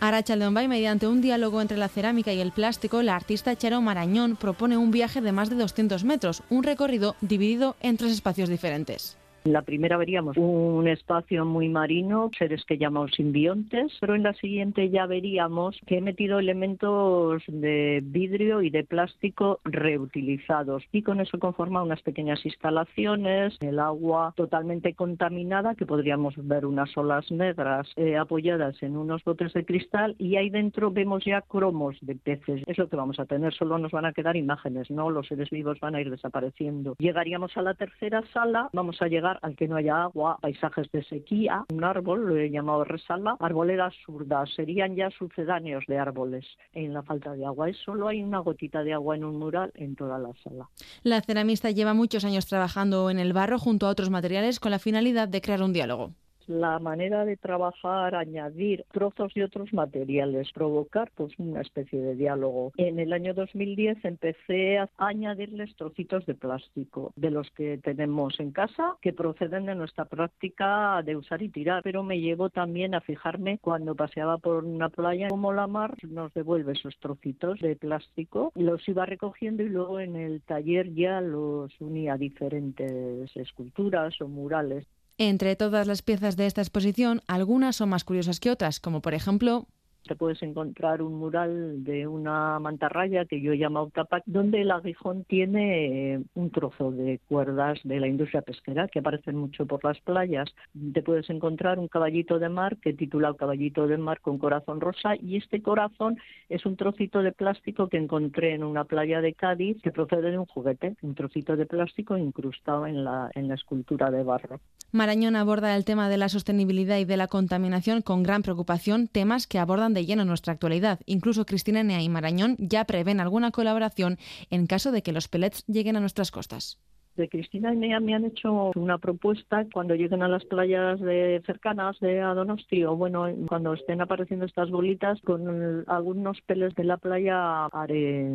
Aracha Leombay, mediante un diálogo entre la cerámica y el plástico, la artista Charo Marañón propone un viaje de más de 200 metros, un recorrido dividido en tres espacios diferentes. La primera veríamos un espacio muy marino, seres que llamamos simbiontes, pero en la siguiente ya veríamos que he metido elementos de vidrio y de plástico reutilizados y con eso conforma unas pequeñas instalaciones, el agua totalmente contaminada que podríamos ver unas olas negras eh, apoyadas en unos botes de cristal y ahí dentro vemos ya cromos de peces. Es lo que vamos a tener, solo nos van a quedar imágenes, ¿no? Los seres vivos van a ir desapareciendo. Llegaríamos a la tercera sala, vamos a llegar al que no haya agua, paisajes de sequía, un árbol, lo he llamado resala, arboledas zurdas, serían ya sucedáneos de árboles en la falta de agua. Es solo hay una gotita de agua en un mural en toda la sala. La ceramista lleva muchos años trabajando en el barro junto a otros materiales con la finalidad de crear un diálogo la manera de trabajar, añadir trozos de otros materiales, provocar pues una especie de diálogo. En el año 2010 empecé a añadirles trocitos de plástico de los que tenemos en casa que proceden de nuestra práctica de usar y tirar, pero me llevo también a fijarme cuando paseaba por una playa como la mar nos devuelve esos trocitos de plástico, los iba recogiendo y luego en el taller ya los unía a diferentes esculturas o murales. Entre todas las piezas de esta exposición, algunas son más curiosas que otras, como por ejemplo te puedes encontrar un mural de una mantarraya que yo llamo Tapac, donde el aguijón tiene eh, un trozo de cuerdas de la industria pesquera que aparecen mucho por las playas. Te puedes encontrar un caballito de mar que titula Caballito de mar con corazón rosa y este corazón es un trocito de plástico que encontré en una playa de Cádiz que procede de un juguete, un trocito de plástico incrustado en la, en la escultura de barro. Marañón aborda el tema de la sostenibilidad y de la contaminación con gran preocupación, temas que abordan de lleno nuestra actualidad. Incluso Cristina Nea y Marañón ya prevén alguna colaboración en caso de que los pellets lleguen a nuestras costas de Cristina y Nea me han hecho una propuesta cuando lleguen a las playas de cercanas de Adonosti o bueno, cuando estén apareciendo estas bolitas con algunos peles de la playa haré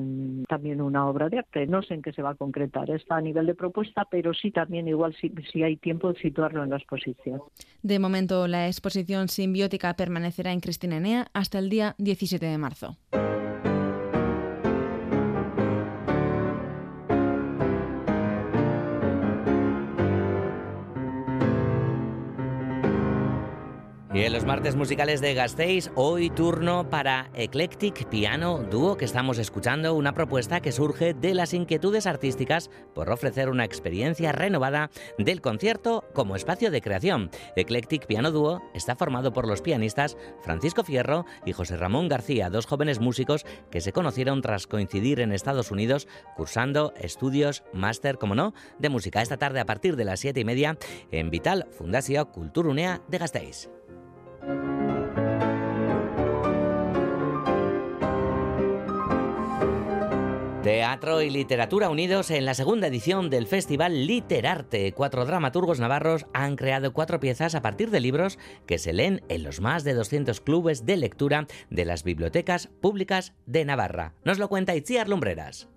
también una obra de arte. No sé en qué se va a concretar, está a nivel de propuesta, pero sí también igual si, si hay tiempo situarlo en la exposición. De momento la exposición simbiótica permanecerá en Cristina Nea hasta el día 17 de marzo. Y en los martes musicales de Gasteiz, hoy turno para Eclectic Piano Dúo, que estamos escuchando, una propuesta que surge de las inquietudes artísticas por ofrecer una experiencia renovada del concierto como espacio de creación. Eclectic Piano Dúo está formado por los pianistas Francisco Fierro y José Ramón García, dos jóvenes músicos que se conocieron tras coincidir en Estados Unidos cursando estudios máster, como no, de música. Esta tarde a partir de las siete y media en Vital Fundación Culturunea de Gasteiz. Teatro y literatura unidos en la segunda edición del Festival Literarte. Cuatro dramaturgos navarros han creado cuatro piezas a partir de libros que se leen en los más de 200 clubes de lectura de las bibliotecas públicas de Navarra. Nos lo cuenta Itziar Lumbreras.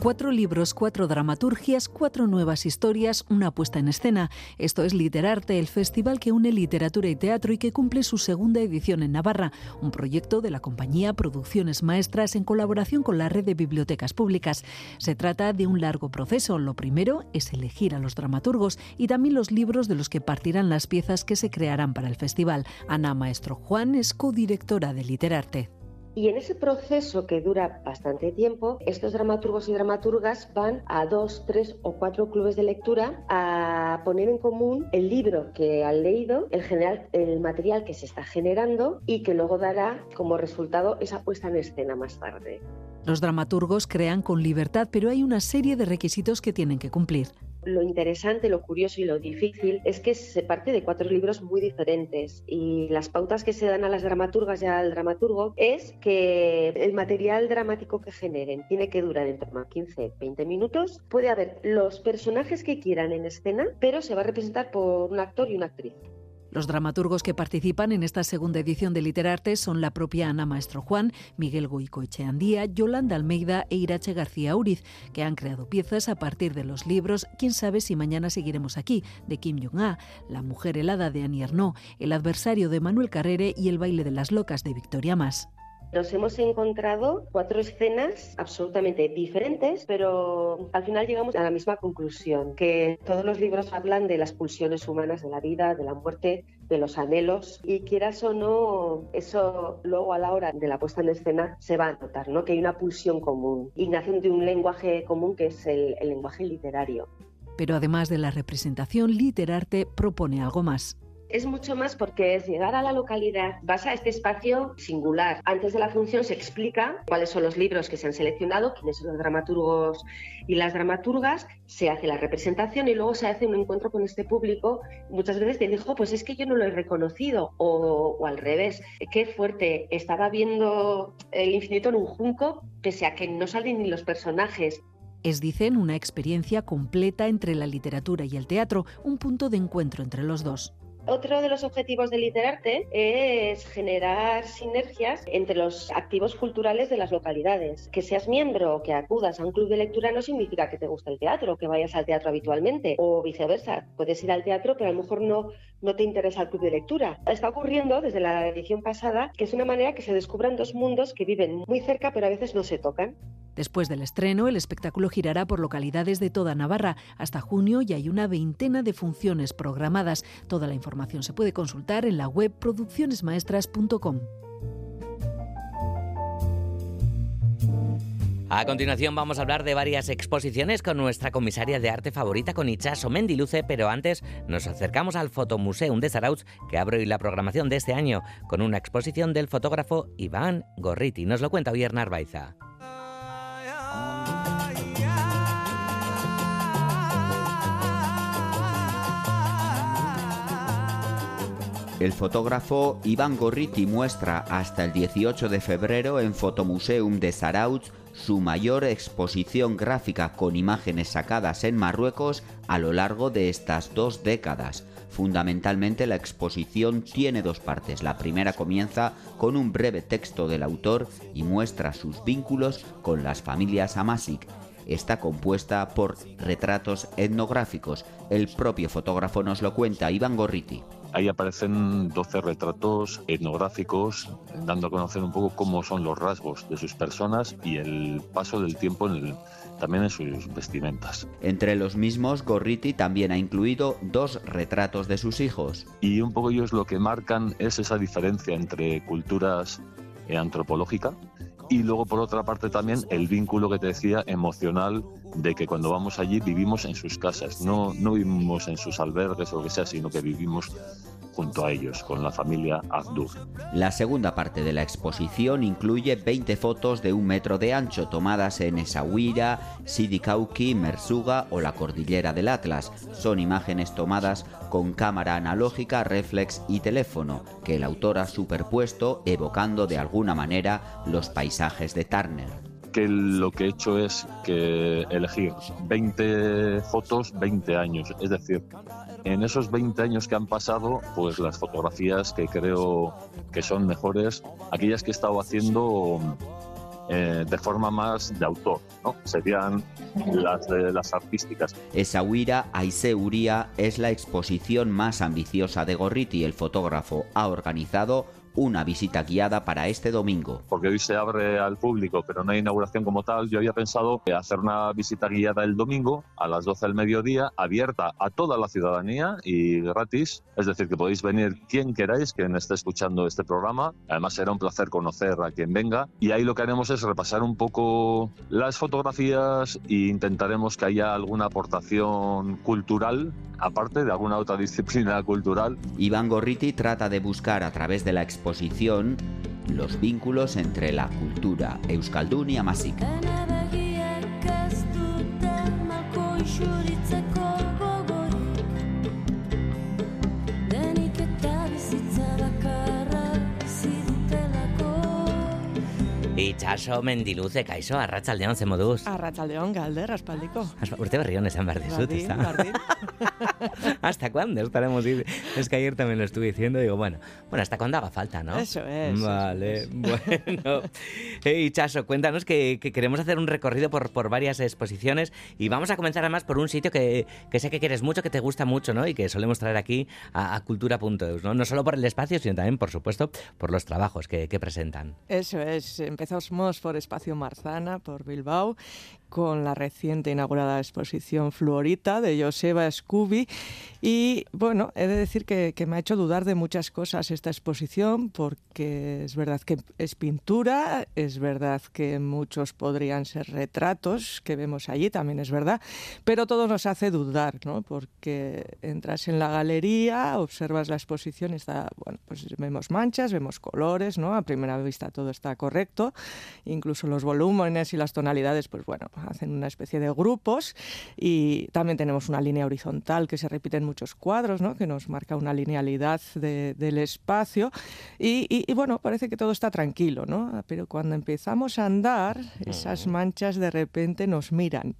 Cuatro libros, cuatro dramaturgias, cuatro nuevas historias, una puesta en escena. Esto es Literarte, el festival que une literatura y teatro y que cumple su segunda edición en Navarra, un proyecto de la compañía Producciones Maestras en colaboración con la red de bibliotecas públicas. Se trata de un largo proceso. Lo primero es elegir a los dramaturgos y también los libros de los que partirán las piezas que se crearán para el festival. Ana Maestro Juan es codirectora de Literarte. Y en ese proceso que dura bastante tiempo, estos dramaturgos y dramaturgas van a dos, tres o cuatro clubes de lectura a poner en común el libro que han leído, el, material que se está generando y que luego dará como resultado esa puesta en escena más tarde. Los dramaturgos crean con libertad, pero hay una serie de requisitos que tienen que cumplir. Lo interesante, lo curioso y lo difícil es que se parte de cuatro libros muy diferentes y las pautas que se dan a las dramaturgas y al dramaturgo es que el material dramático que generen tiene que durar en torno a 15-20 minutos. Puede haber los personajes que quieran en escena, pero se va a representar por un actor y una actriz. Los dramaturgos que participan en esta segunda edición de Literarte son la propia Ana Maestro Juan, Miguel Goicoecheandía, Yolanda Almeida e Irache García Uriz, que han creado piezas a partir de los libros Quién sabe si mañana seguiremos aquí, de Kim Jong-a, La mujer helada de Annie Ernaux, El adversario de Manuel Carrere y El baile de las locas de Victoria Mas. Nos hemos encontrado cuatro escenas absolutamente diferentes, pero al final llegamos a la misma conclusión, que todos los libros hablan de las pulsiones humanas, de la vida, de la muerte, de los anhelos, y quieras o no, eso luego a la hora de la puesta en escena se va a notar, ¿no? que hay una pulsión común, y nace de un lenguaje común que es el, el lenguaje literario. Pero además de la representación, Literarte propone algo más. Es mucho más porque es llegar a la localidad, vas a este espacio singular. Antes de la función se explica cuáles son los libros que se han seleccionado, quiénes son los dramaturgos y las dramaturgas, se hace la representación y luego se hace un encuentro con este público. Muchas veces te dijo, pues es que yo no lo he reconocido, o, o al revés, qué fuerte, estaba viendo el infinito en un junco, pese a que no salen ni los personajes. Es, dicen, una experiencia completa entre la literatura y el teatro, un punto de encuentro entre los dos. Otro de los objetivos de Literarte es generar sinergias entre los activos culturales de las localidades. Que seas miembro o que acudas a un club de lectura no significa que te guste el teatro, que vayas al teatro habitualmente o viceversa. Puedes ir al teatro, pero a lo mejor no, no te interesa el club de lectura. Está ocurriendo desde la edición pasada que es una manera que se descubran dos mundos que viven muy cerca, pero a veces no se tocan. Después del estreno, el espectáculo girará por localidades de toda Navarra. Hasta junio y hay una veintena de funciones programadas. Toda la información se puede consultar en la web produccionesmaestras.com. A continuación vamos a hablar de varias exposiciones con nuestra comisaria de arte favorita, con Ichaso Mendiluce, pero antes nos acercamos al Fotomuseum de Zarautz, que abre hoy la programación de este año, con una exposición del fotógrafo Iván Gorriti. Nos lo cuenta hoy Hernán Baiza. El fotógrafo Iván Gorriti muestra hasta el 18 de febrero en Fotomuseum de Zarautz su mayor exposición gráfica con imágenes sacadas en Marruecos a lo largo de estas dos décadas. Fundamentalmente la exposición tiene dos partes. La primera comienza con un breve texto del autor y muestra sus vínculos con las familias Amasik. Está compuesta por retratos etnográficos. El propio fotógrafo nos lo cuenta, Iván Gorriti. Ahí aparecen 12 retratos etnográficos, dando a conocer un poco cómo son los rasgos de sus personas y el paso del tiempo en el, también en sus vestimentas. Entre los mismos, Gorriti también ha incluido dos retratos de sus hijos. Y un poco ellos lo que marcan es esa diferencia entre culturas eh, antropológica y luego por otra parte también el vínculo que te decía emocional de que cuando vamos allí vivimos en sus casas, no, no vivimos en sus albergues o lo que sea, sino que vivimos junto a ellos, con la familia Abdur. La segunda parte de la exposición incluye 20 fotos de un metro de ancho tomadas en Essaouira, Sidi Kauki, Mersuga o la cordillera del Atlas. Son imágenes tomadas con cámara analógica, reflex y teléfono, que el autor ha superpuesto evocando de alguna manera los paisajes de Turner que lo que he hecho es que elegir 20 fotos, 20 años. Es decir, en esos 20 años que han pasado, pues las fotografías que creo que son mejores, aquellas que he estado haciendo eh, de forma más de autor, ¿no? Serían las, de las artísticas. Essaouira Aiseuría es la exposición más ambiciosa de Gorriti. El fotógrafo ha organizado una visita guiada para este domingo. Porque hoy se abre al público, pero no hay inauguración como tal, yo había pensado hacer una visita guiada el domingo a las 12 del mediodía, abierta a toda la ciudadanía y gratis. Es decir, que podéis venir quien queráis, quien esté escuchando este programa. Además, será un placer conocer a quien venga. Y ahí lo que haremos es repasar un poco las fotografías e intentaremos que haya alguna aportación cultural, aparte de alguna otra disciplina cultural. Iván Gorriti trata de buscar a través de la exposición los vínculos entre la cultura euskaldun y amasik. Itxaso mendiluze, kaixo, arratsaldeon ze moduz. Arratsaldeon galder, aspaldiko. Aspa- Urte berri on esan behar dizut, Bardin, ezta? ¿Hasta cuándo estaremos? Es que ayer también lo estuve diciendo, digo, bueno, bueno, hasta cuando haga falta, ¿no? Eso es, eso Vale, bueno. Hey, Chaso, cuéntanos que, que queremos hacer un recorrido por, por varias exposiciones y vamos a comenzar además por un sitio que, que sé que quieres mucho, que te gusta mucho, ¿no? Y que solemos traer aquí a, a cultura.eus, ¿no? No solo por el espacio, sino también, por supuesto, por los trabajos que, que presentan. Eso es, empezamos por Espacio Marzana, por Bilbao, con la reciente inaugurada exposición Fluorita de Joseba Scooby. Y bueno, he de decir que, que me ha hecho dudar de muchas cosas esta exposición, porque es verdad que es pintura, es verdad que muchos podrían ser retratos que vemos allí, también es verdad, pero todo nos hace dudar, ¿no? Porque entras en la galería, observas la exposición está, bueno, pues vemos manchas, vemos colores, ¿no? A primera vista todo está correcto, incluso los volúmenes y las tonalidades, pues bueno, hacen una especie de grupos y también tenemos una línea horizontal que se repite en muchos cuadros, ¿no? Que nos marca una linealidad de- del espacio y, y- y, bueno, parece que todo está tranquilo, ¿no? Pero cuando empezamos a andar, esas manchas de repente nos miran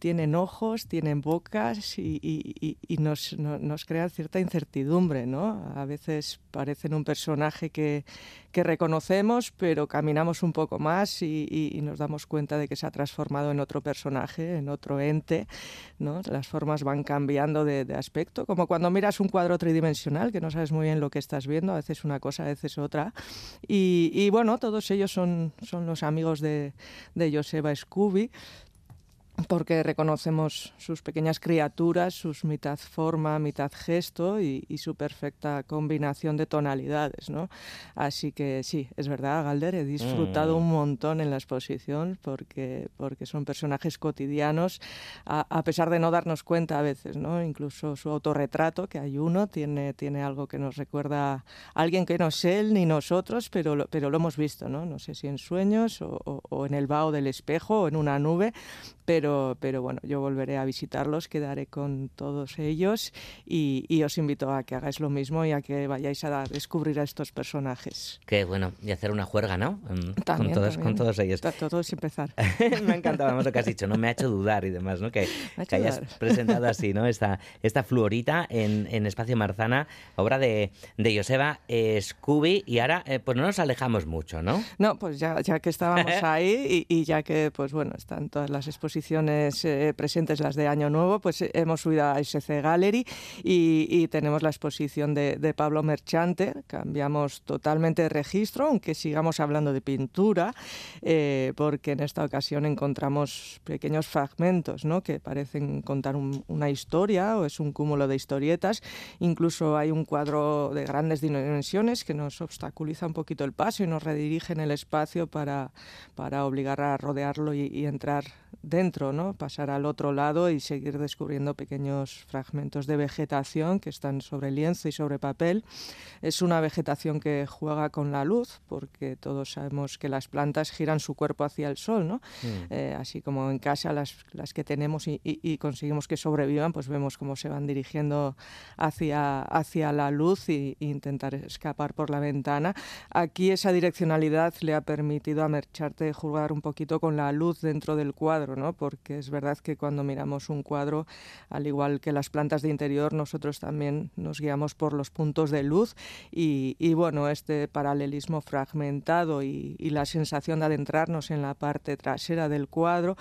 tienen ojos, tienen bocas y, y- y- nos, no- nos crean cierta incertidumbre, ¿no? A veces parecen un personaje que, que reconocemos, pero caminamos un poco más y, y- nos damos cuenta de que se ha transformado en otro personaje, en otro ente, ¿no? Las formas van cambiando de, de aspecto, como cuando miras un cuadro tridimensional, que no sabes muy bien lo que estás viendo, a veces una cosa, a veces otra. Y bueno, todos ellos son, son los amigos de, de Joseba Scooby, porque reconocemos sus pequeñas criaturas, sus mitad forma, mitad gesto y, y su perfecta combinación de tonalidades, ¿no? Así que sí, es verdad, Galder, he disfrutado Mm. un montón en la exposición porque, porque son personajes cotidianos, a, a pesar de no darnos cuenta a veces, ¿no? Incluso su autorretrato, que hay uno, tiene, tiene algo que nos recuerda a alguien que no es él ni nosotros, pero lo, pero lo hemos visto, ¿no? No sé si en sueños o, o- o en el vaho del espejo o en una nube, pero, pero bueno, yo volveré a visitarlos, quedaré con todos ellos y, y os invito a que hagáis lo mismo y a que vayáis a descubrir a estos personajes. Qué bueno, y hacer una juerga, ¿no? Mm, También, con, todos, también. con todos ellos. Ta- Todo es empezar. me ha encantado lo que has dicho, ¿no? Me ha hecho dudar y demás, ¿no? Que, que hayas presentado así, ¿no? Esta, esta fluorita en, en Espacio Marzana, obra de, de Joseba eh, Scooby, y ahora eh, pues no nos alejamos mucho, ¿no? No, pues ya, ya que estábamos ahí y, y ya que, pues bueno, están todas las exposiciones eh, presentes, las de Año Nuevo, pues eh, hemos subido a SC Gallery y, y tenemos la exposición de, Pablo Merchante. Cambiamos totalmente de registro, aunque sigamos hablando de pintura, eh, porque en esta ocasión encontramos pequeños fragmentos, ¿no? Que parecen contar un- una historia o es un cúmulo de historietas. Incluso hay un cuadro de grandes dimensiones que nos obstaculiza un poquito el paso y nos redirige en el espacio para, para obligar a rodearlo y, y entrar dentro ¿no? Pasar al otro lado y seguir descubriendo pequeños fragmentos de vegetación que están sobre lienzo y sobre papel. Es una vegetación que juega con la luz, porque todos sabemos que las plantas giran su cuerpo hacia el sol, ¿no? Mm. Eh, así como en casa las, las que tenemos y, y- y conseguimos que sobrevivan, pues vemos cómo se van dirigiendo hacia, hacia la luz y, e intentar escapar por la ventana. Aquí esa direccionalidad le ha permitido a Mercharte jugar un poquito con la luz dentro del cuadro, ¿no? Porque es verdad que cuando miramos un cuadro, al igual que las plantas de interior, nosotros también nos guiamos por los puntos de luz y, bueno, este paralelismo fragmentado y la sensación de adentrarnos en la parte trasera del cuadro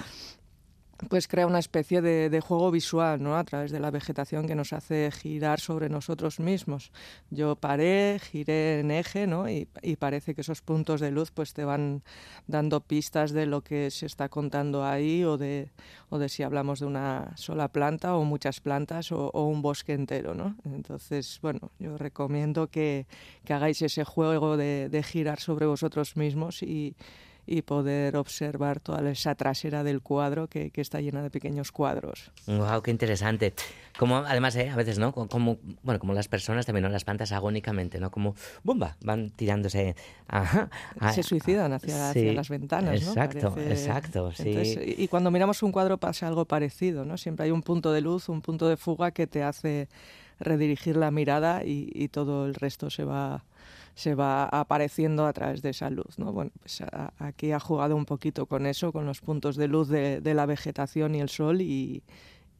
pues crea una especie de, juego visual, ¿no? A través de la vegetación que nos hace girar sobre nosotros mismos. Yo paré, giré en eje, ¿no? Y, parece que esos puntos de luz pues te van dando pistas de lo que se está contando ahí o de, o de si hablamos de una sola planta o muchas plantas o, un bosque entero, ¿no? Entonces, bueno, yo recomiendo que, que hagáis ese juego de girar sobre vosotros mismos y y poder observar toda esa trasera del cuadro que, que está llena de pequeños cuadros. Wow, qué interesante. Como además, eh, a veces, ¿no? Como, bueno, como las personas también, ¿no? Las plantas agónicamente, ¿no? Como, ¡bumba! Van tirándose. A- Se suicidan hacia, hacia las ventanas, ¿no? Exacto, Parece- exacto, sí. Entonces, y cuando miramos un cuadro pasa algo parecido, ¿no? Siempre hay un punto de luz, un punto de fuga que te hace redirigir la mirada y, y todo el resto se va se va apareciendo a través de esa luz, ¿no? Bueno, pues a- aquí ha jugado un poquito con eso, con los puntos de luz de, de la vegetación y el sol y,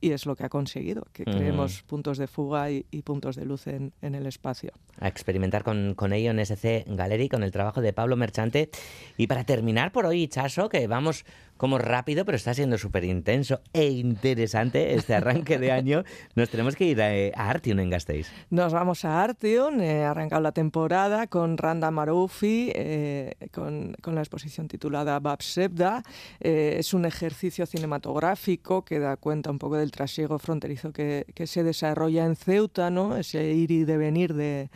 y es lo que ha conseguido, que creemos puntos de fuga y, y puntos de luz en, en el espacio. a experimentar con, con ello en SC Gallery, con el trabajo de Pablo Merchante. Y para terminar por hoy, Chaso, que vamos como rápido, pero está siendo súper intenso e interesante este arranque de año, nos tenemos que ir a, a Artium en Gasteiz. Nos vamos a Artium, eh, ha arrancado la temporada con Randa Maroufi, eh, con, con la exposición titulada Bab Sebda. Eh, es un ejercicio cinematográfico que da cuenta un poco del trasiego fronterizo que, que se desarrolla en Ceuta, ¿no? ese ir y devenir de,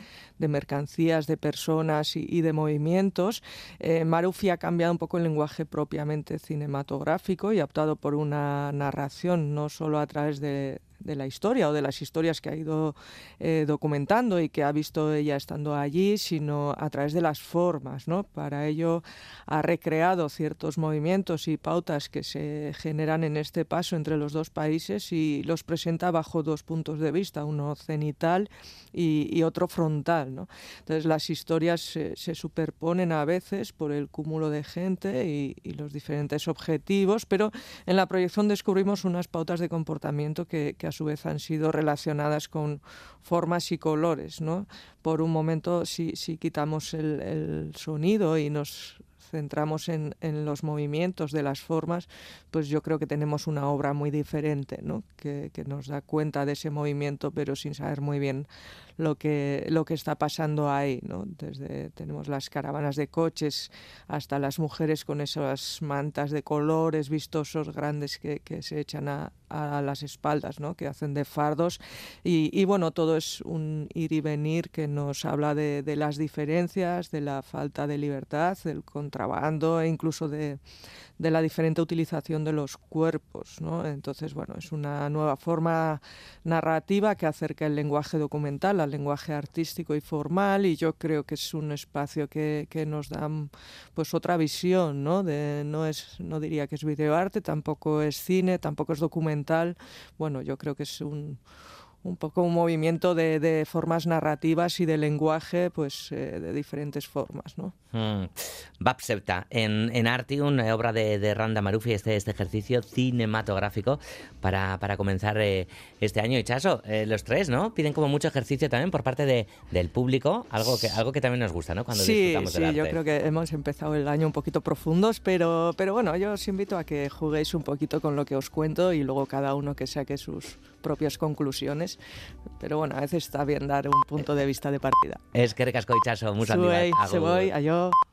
de mercancías, de personas y, de movimientos. Eh, Marufi ha cambiado un poco el lenguaje propiamente cinematográfico y ha optado por una narración no solo a través de, de la historia o de las historias que ha ido eh, documentando y que ha visto ella estando allí, sino a través de las formas. ¿no? Para ello ha recreado ciertos movimientos y pautas que se generan en este paso entre los dos países y los presenta bajo dos puntos de vista, uno cenital y, y otro frontal. ¿no? Entonces las historias se, se superponen a veces por el cúmulo de gente y, y los diferentes objetivos, pero en la proyección descubrimos unas pautas de comportamiento que, que su vez han sido relacionadas con formas y colores. ¿no? Por un momento, si, si quitamos el, sonido y nos centramos en, en, los movimientos de las formas, pues yo creo que tenemos una obra muy diferente, ¿no? que, nos da cuenta de ese movimiento, pero sin saber muy bien lo que, lo que está pasando ahí. ¿no? Desde tenemos las caravanas de coches hasta las mujeres con esas mantas de colores vistosos grandes que, que se echan a, a, las espaldas, ¿no? que hacen de fardos. Y, y, bueno, todo es un ir y venir que nos habla de, de las diferencias, de la falta de libertad, del contrabando e incluso de, de la diferente utilización de los cuerpos. ¿no? Entonces, bueno, es una nueva forma narrativa que acerca el lenguaje documental al lenguaje artístico y formal y yo creo que es un espacio que, que nos da pues otra visión, ¿no? De, no, es, no diría que es videoarte, tampoco es cine, tampoco es documental. Bueno, yo creo que es un, un poco un movimiento de, de, formas narrativas y de lenguaje pues eh, de diferentes formas ¿no? Mm. Bapsepta en, en Arti, una obra de, de Randa Marufi, este, este ejercicio cinematográfico para, para comenzar eh, este año. Y Chaso, eh, los tres, ¿no? Piden como mucho ejercicio también por parte de, del público, algo que, algo que también nos gusta, ¿no? Cuando sí, disfrutamos sí, del arte. yo creo que hemos empezado el año un poquito profundos, pero, pero bueno, yo os invito a que juguéis un poquito con lo que os cuento y luego cada uno que saque sus propias conclusiones. Pero bueno, a veces está bien dar un punto de vista de partida. Es que recasco Chaso, mucho Se voy, adiós. 안녕하세요.